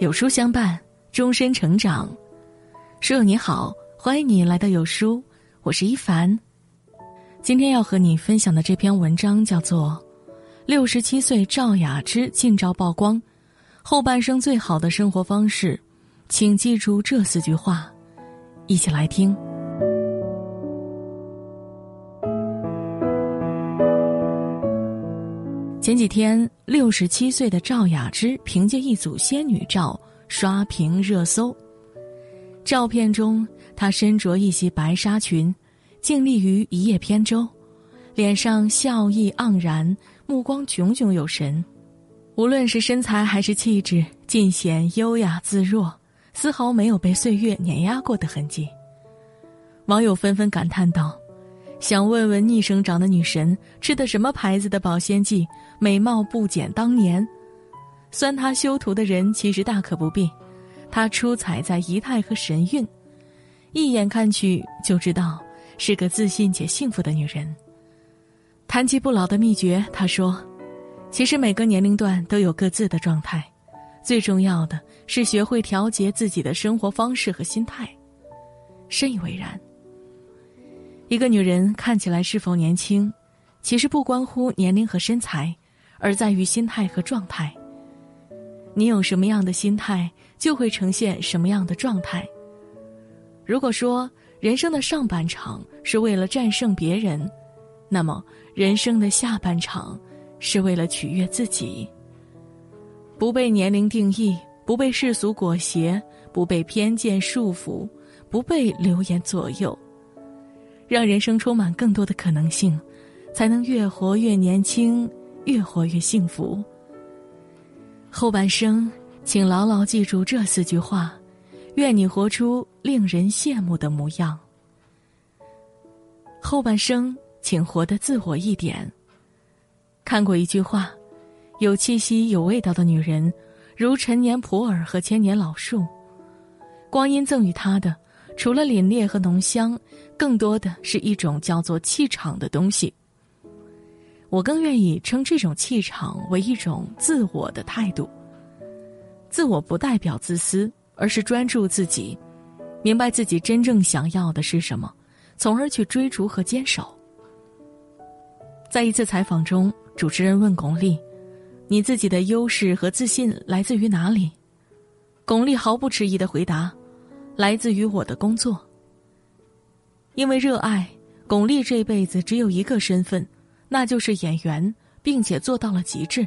有书相伴，终身成长。书友你好，欢迎你来到有书，我是一凡。今天要和你分享的这篇文章叫做《六十七岁赵雅芝近照曝光，后半生最好的生活方式》，请记住这四句话，一起来听。前几天，六十七岁的赵雅芝凭借一组仙女照刷屏热搜。照片中，她身着一袭白纱裙，静立于一叶扁舟，脸上笑意盎然，目光炯炯有神。无论是身材还是气质，尽显优雅自若，丝毫没有被岁月碾压过的痕迹。网友纷纷感叹道。想问问逆生长的女神吃的什么牌子的保鲜剂，美貌不减当年。酸她修图的人其实大可不必，她出彩在仪态和神韵，一眼看去就知道是个自信且幸福的女人。谈及不老的秘诀，她说：“其实每个年龄段都有各自的状态，最重要的是学会调节自己的生活方式和心态。”深以为然。一个女人看起来是否年轻，其实不关乎年龄和身材，而在于心态和状态。你有什么样的心态，就会呈现什么样的状态。如果说人生的上半场是为了战胜别人，那么人生的下半场是为了取悦自己。不被年龄定义，不被世俗裹挟，不被偏见束缚，不被流言左右。让人生充满更多的可能性，才能越活越年轻，越活越幸福。后半生，请牢牢记住这四句话，愿你活出令人羡慕的模样。后半生，请活得自我一点。看过一句话：有气息、有味道的女人，如陈年普洱和千年老树，光阴赠予她的。除了凛冽和浓香，更多的是一种叫做气场的东西。我更愿意称这种气场为一种自我的态度。自我不代表自私，而是专注自己，明白自己真正想要的是什么，从而去追逐和坚守。在一次采访中，主持人问巩俐：“你自己的优势和自信来自于哪里？”巩俐毫不迟疑的回答。来自于我的工作。因为热爱，巩俐这辈子只有一个身份，那就是演员，并且做到了极致。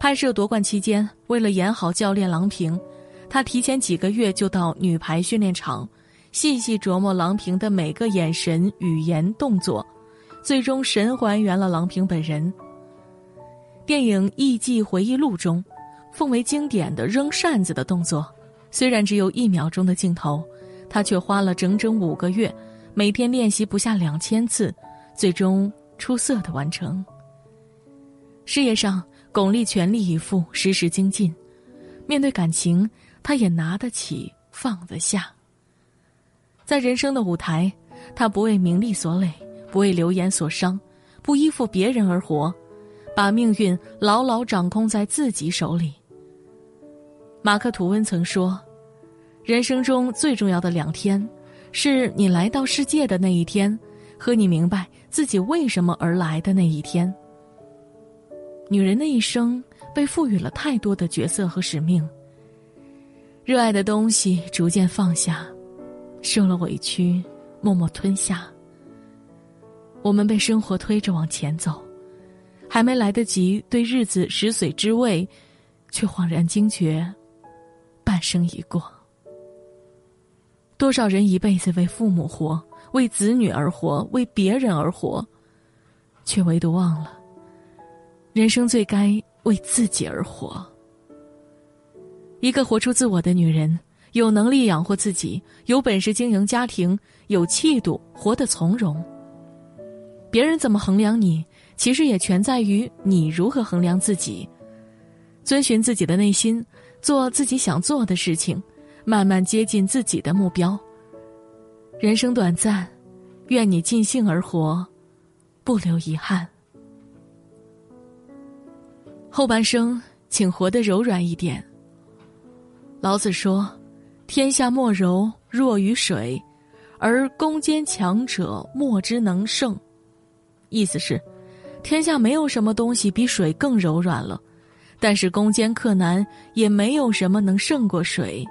拍摄夺冠期间，为了演好教练郎平，她提前几个月就到女排训练场，细细琢磨郎平的每个眼神、语言、动作，最终神还原了郎平本人。电影《艺伎回忆录》中，奉为经典的扔扇子的动作。虽然只有一秒钟的镜头，他却花了整整五个月，每天练习不下两千次，最终出色的完成。事业上，巩俐全力以赴，时时精进；面对感情，他也拿得起，放得下。在人生的舞台，他不为名利所累，不为流言所伤，不依附别人而活，把命运牢牢掌控在自己手里。马克·吐温曾说：“人生中最重要的两天，是你来到世界的那一天，和你明白自己为什么而来的那一天。”女人的一生被赋予了太多的角色和使命，热爱的东西逐渐放下，受了委屈默默吞下。我们被生活推着往前走，还没来得及对日子食髓知味，却恍然惊觉。生已过，多少人一辈子为父母活，为子女而活，为别人而活，却唯独忘了，人生最该为自己而活。一个活出自我的女人，有能力养活自己，有本事经营家庭，有气度，活得从容。别人怎么衡量你，其实也全在于你如何衡量自己。遵循自己的内心。做自己想做的事情，慢慢接近自己的目标。人生短暂，愿你尽兴而活，不留遗憾。后半生，请活得柔软一点，老子说：“天下莫柔弱于水，而攻坚强者莫之能胜。”意思是，天下没有什么东西比水更柔软了，但是攻坚克难也没有什么能胜过水。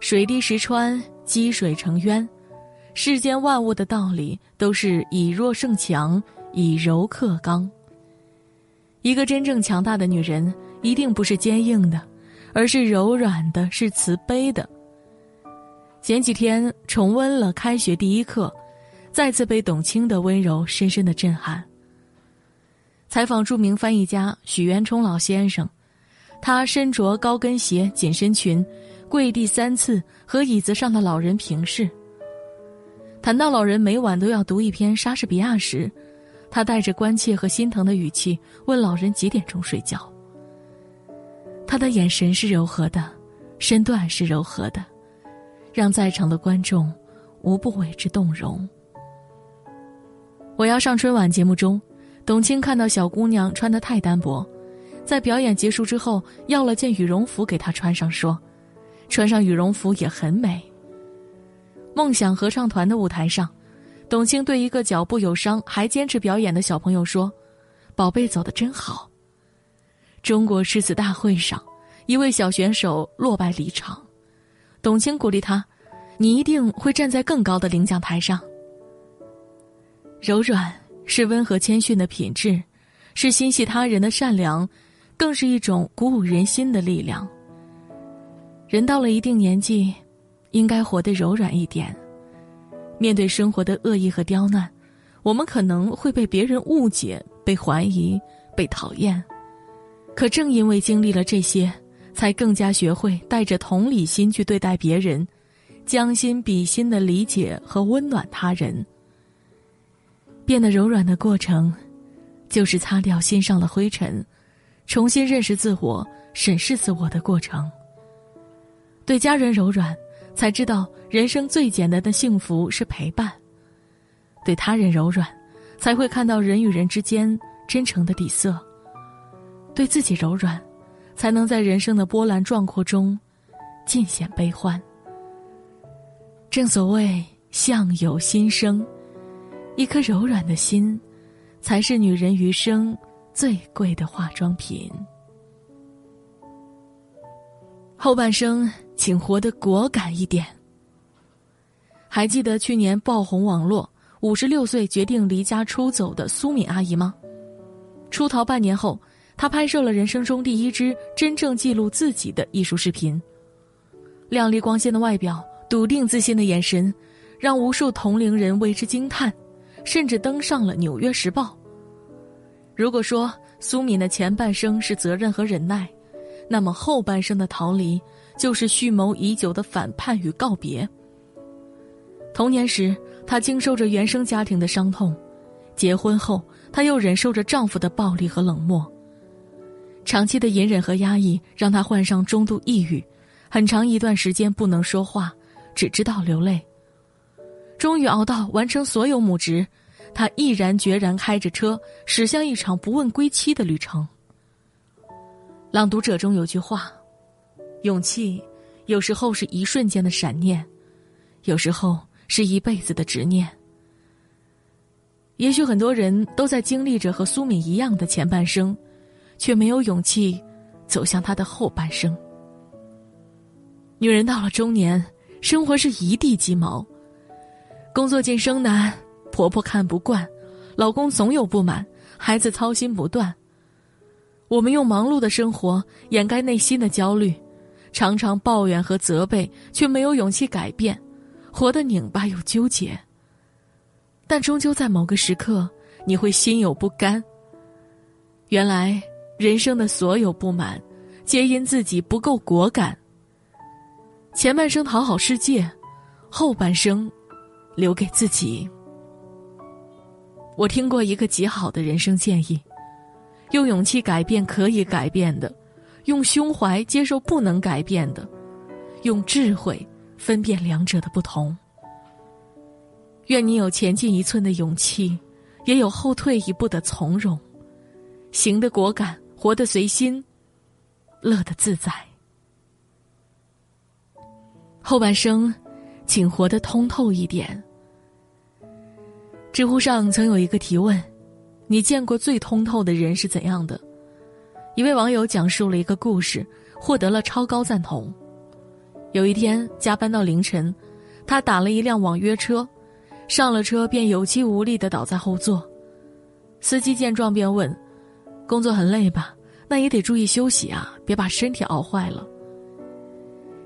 水滴石穿，积水成渊，世间万物的道理都是以弱胜强，以柔克刚。一个真正强大的女人，一定不是坚硬的。而是柔软的，是慈悲的。前几天重温了开学第一课，再次被董卿的温柔深深的震撼。采访著名翻译家许渊冲老先生，他身着高跟鞋、紧身裙，跪地三次和椅子上的老人平视。谈到老人每晚都要读一篇莎士比亚时，他带着关切和心疼的语气问老人几点钟睡觉。他的眼神是柔和的，身段是柔和的，让在场的观众无不为之动容。我要上春晚节目中，董卿看到小姑娘穿得太单薄，在表演结束之后要了件羽绒服给她穿上，说：“穿上羽绒服也很美。”梦想合唱团的舞台上，董卿对一个脚部有伤还坚持表演的小朋友说：“宝贝走得真好。”中国诗词大会上，一位小选手落败离场，董卿鼓励他：“你一定会站在更高的领奖台上。”柔软是温和谦逊的品质，是心系他人的善良，更是一种鼓舞人心的力量。人到了一定年纪，应该活得柔软一点。面对生活的恶意和刁难，我们可能会被别人误解、被怀疑、被讨厌。可正因为经历了这些，才更加学会带着同理心去对待别人，将心比心的理解和温暖他人。变得柔软的过程，就是擦掉心上的灰尘，重新认识自我、审视自我的过程。对家人柔软，才知道人生最简单的幸福是陪伴；对他人柔软，才会看到人与人之间真诚的底色。对自己柔软，才能在人生的波澜壮阔中尽显悲欢。正所谓相由心生，一颗柔软的心，才是女人余生最贵的化妆品。后半生，请活得果敢一点。还记得去年爆红网络，五十六岁决定离家出走的苏敏阿姨吗？出逃半年后。她拍摄了人生中第一支真正记录自己的艺术视频，靓丽光鲜的外表，笃定自信的眼神，让无数同龄人为之惊叹，甚至登上了《纽约时报》。如果说苏敏的前半生是责任和忍耐，那么后半生的逃离就是蓄谋已久的反叛与告别。童年时，她经受着原生家庭的伤痛；结婚后，她又忍受着丈夫的暴力和冷漠。长期的隐忍和压抑，让她患上中度抑郁，很长一段时间不能说话，只知道流泪。终于熬到完成所有母职，他毅然决然开着车驶向一场不问归期的旅程。朗读者中有句话：“勇气，有时候是一瞬间的闪念，有时候是一辈子的执念。”也许很多人都在经历着和苏敏一样的前半生。却没有勇气走向她的后半生。女人到了中年，生活是一地鸡毛，工作晋升难，婆婆看不惯，老公总有不满，孩子操心不断。我们用忙碌的生活掩盖内心的焦虑，常常抱怨和责备，却没有勇气改变，活得拧巴又纠结。但终究在某个时刻，你会心有不甘。原来。人生的所有不满，皆因自己不够果敢。前半生讨好世界，后半生留给自己。我听过一个极好的人生建议：用勇气改变可以改变的，用胸怀接受不能改变的，用智慧分辨两者的不同。愿你有前进一寸的勇气，也有后退一步的从容，行得果敢。活得随心，乐得自在。后半生，请活得通透一点。知乎上曾有一个提问：“你见过最通透的人是怎样的？”一位网友讲述了一个故事，获得了超高赞同。有一天加班到凌晨，他打了一辆网约车，上了车便有气无力的倒在后座。司机见状便问：“工作很累吧？那也得注意休息啊，别把身体熬坏了。”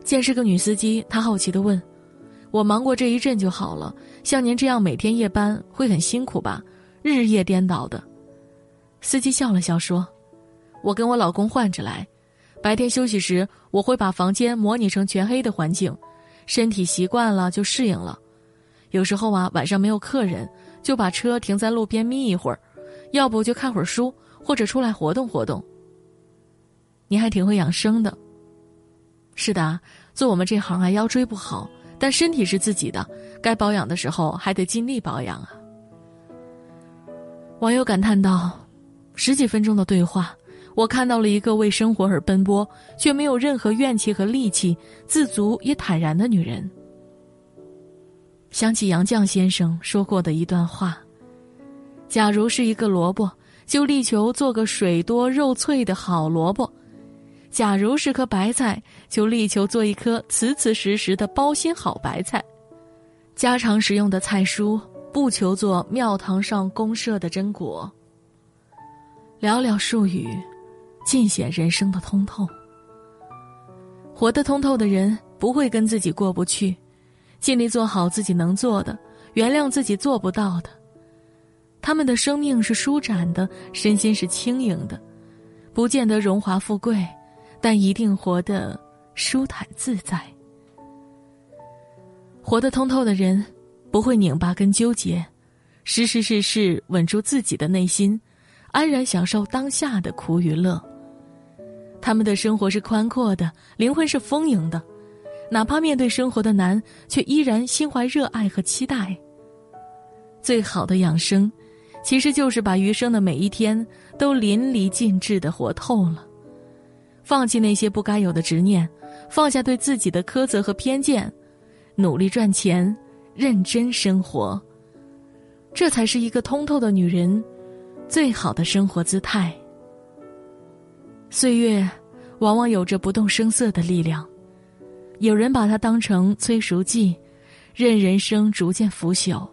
见是个女司机，他好奇的问：“我忙过这一阵就好了，像您这样每天夜班会很辛苦吧？日夜颠倒的。”司机笑了笑说：“我跟我老公换着来。”白天休息时，我会把房间模拟成全黑的环境，身体习惯了就适应了。有时候啊，晚上没有客人，就把车停在路边眯一会儿，要不就看会儿书，或者出来活动活动。您还挺会养生的。是的，做我们这行啊，腰椎不好，但身体是自己的，该保养的时候还得尽力保养啊。网友感叹道：“十几分钟的对话。”我看到了一个为生活而奔波，却没有任何怨气和戾气，自足也坦然的女人。想起杨绛先生说过的一段话：“假如是一个萝卜，就力求做个水多肉脆的好萝卜；假如是颗白菜，就力求做一颗瓷瓷实实的包心好白菜。家常食用的菜蔬，不求做庙堂上公设的真果。”寥寥数语。尽显人生的通透。活得通透的人不会跟自己过不去，尽力做好自己能做的，原谅自己做不到的。他们的生命是舒展的，身心是轻盈的，不见得荣华富贵，但一定活得舒坦自在。活得通透的人不会拧巴跟纠结，时时事事稳住自己的内心，安然享受当下的苦与乐。他们的生活是宽阔的，灵魂是丰盈的，哪怕面对生活的难，却依然心怀热爱和期待。最好的养生，其实就是把余生的每一天都淋漓尽致的活透了，放弃那些不该有的执念，放下对自己的苛责和偏见，努力赚钱，认真生活，这才是一个通透的女人最好的生活姿态。岁月，往往有着不动声色的力量。有人把它当成催熟剂，任人生逐渐腐朽；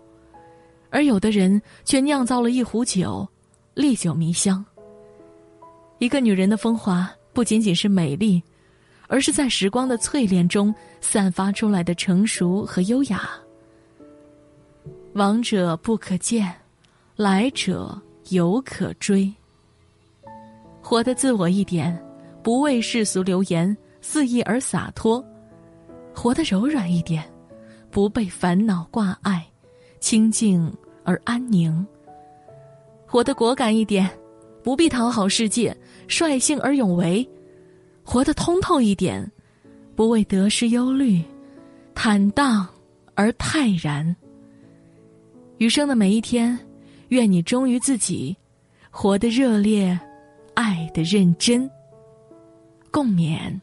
而有的人却酿造了一壶酒，历久弥香。一个女人的风华，不仅仅是美丽，而是在时光的淬炼中散发出来的成熟和优雅。往者不可见，来者犹可追。活得自我一点，不为世俗流言，肆意而洒脱；活得柔软一点，不被烦恼挂碍，清静而安宁；活得果敢一点，不必讨好世界，率性而勇为；活得通透一点，不为得失忧虑，坦荡而泰然。余生的每一天，愿你忠于自己，活得热烈。爱的认真，共勉。